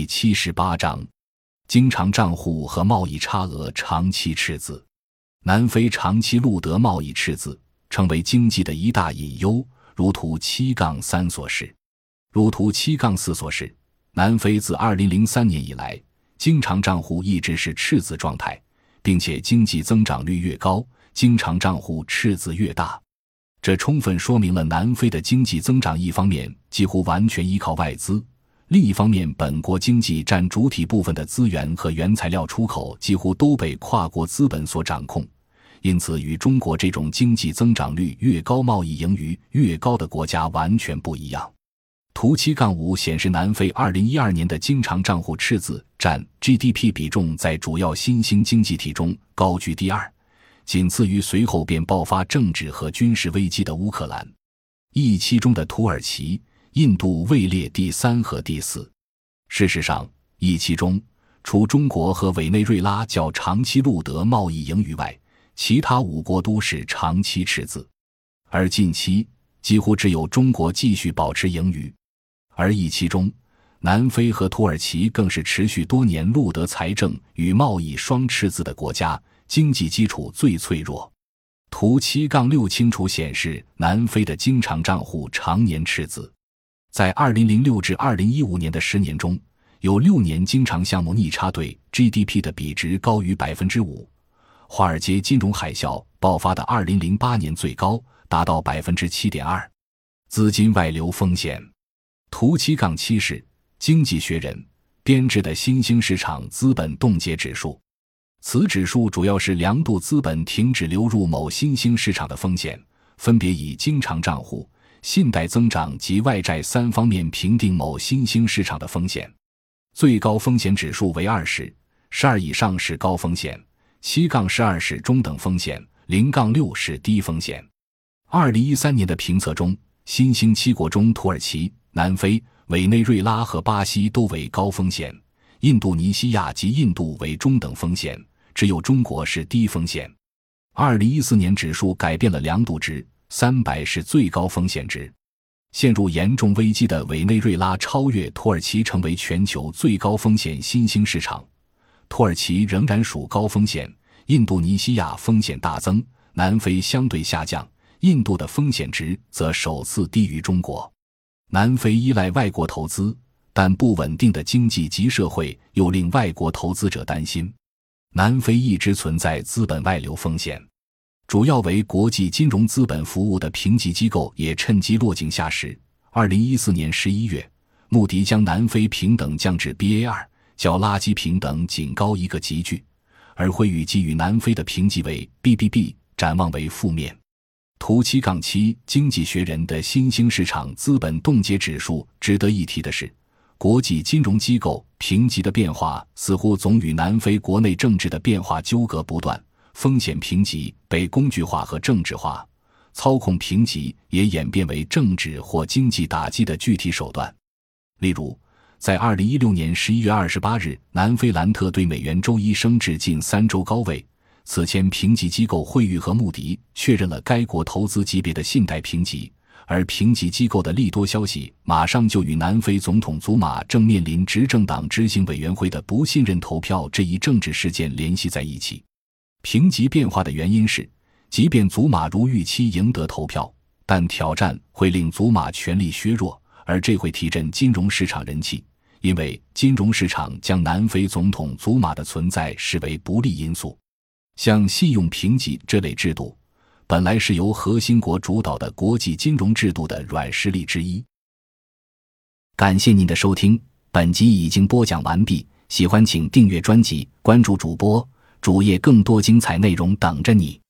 第七十八章：经常账户和贸易差额长期赤字。南非长期录得贸易赤字，成为经济的一大隐忧。如图七杠三所示，如图七杠四所示，南非自二零零三年以来，经常账户一直是赤字状态，并且经济增长率越高，经常账户赤字越大。这充分说明了南非的经济增长一方面几乎完全依靠外资。另一方面，本国经济占主体部分的资源和原材料出口几乎都被跨国资本所掌控，因此与中国这种经济增长率越高、贸易盈余越高的国家完全不一样。图七杠五显示，南非二零一二年的经常账户赤字占 GDP 比重在主要新兴经济体中高居第二，仅次于随后便爆发政治和军事危机的乌克兰。一期中的土耳其。印度位列第三和第四。事实上，一期中除中国和委内瑞拉较长期录得贸易盈余外，其他五国都是长期赤字，而近期几乎只有中国继续保持盈余。而一期中，南非和土耳其更是持续多年录得财政与贸易双赤字的国家，经济基础最脆弱。图七杠六清楚显示，南非的经常账户常年赤字。在二零零六至二零一五年的十年中，有六年经常项目逆差对 GDP 的比值高于百分之五。华尔街金融海啸爆发的二零零八年最高达到百分之七点二。资金外流风险，图七杠七是《经济学人》编制的新兴市场资本冻结指数，此指数主要是量度资本停止流入某新兴市场的风险，分别以经常账户。信贷增长及外债三方面评定某新兴市场的风险，最高风险指数为二十，十二以上是高风险，七杠十二是中等风险，零杠六是低风险。二零一三年的评测中，新兴七国中，土耳其、南非、委内瑞拉和巴西都为高风险，印度尼西亚及印度为中等风险，只有中国是低风险。二零一四年指数改变了量度值。三百是最高风险值，陷入严重危机的委内瑞拉超越土耳其成为全球最高风险新兴市场。土耳其仍然属高风险，印度尼西亚风险大增，南非相对下降，印度的风险值则首次低于中国。南非依赖外国投资，但不稳定的经济及社会又令外国投资者担心。南非一直存在资本外流风险。主要为国际金融资本服务的评级机构也趁机落井下石。二零一四年十一月，穆迪将南非平等降至 Ba 二，较垃圾平等仅高一个级距，而惠誉给予南非的评级为 BBB，展望为负面。图七杠七，经济学人的新兴市场资本冻结指数。值得一提的是，国际金融机构评级的变化似乎总与南非国内政治的变化纠葛不断。风险评级被工具化和政治化，操控评级也演变为政治或经济打击的具体手段。例如，在二零一六年十一月二十八日，南非兰特对美元周一升至近三周高位。此前，评级机构惠誉和穆迪确认了该国投资级别的信贷评级，而评级机构的利多消息马上就与南非总统祖马正面临执政党执行委员会的不信任投票这一政治事件联系在一起。评级变化的原因是，即便祖马如预期赢得投票，但挑战会令祖马权力削弱，而这会提振金融市场人气，因为金融市场将南非总统祖马的存在视为不利因素。像信用评级这类制度，本来是由核心国主导的国际金融制度的软实力之一。感谢您的收听，本集已经播讲完毕。喜欢请订阅专辑，关注主播。主页更多精彩内容等着你。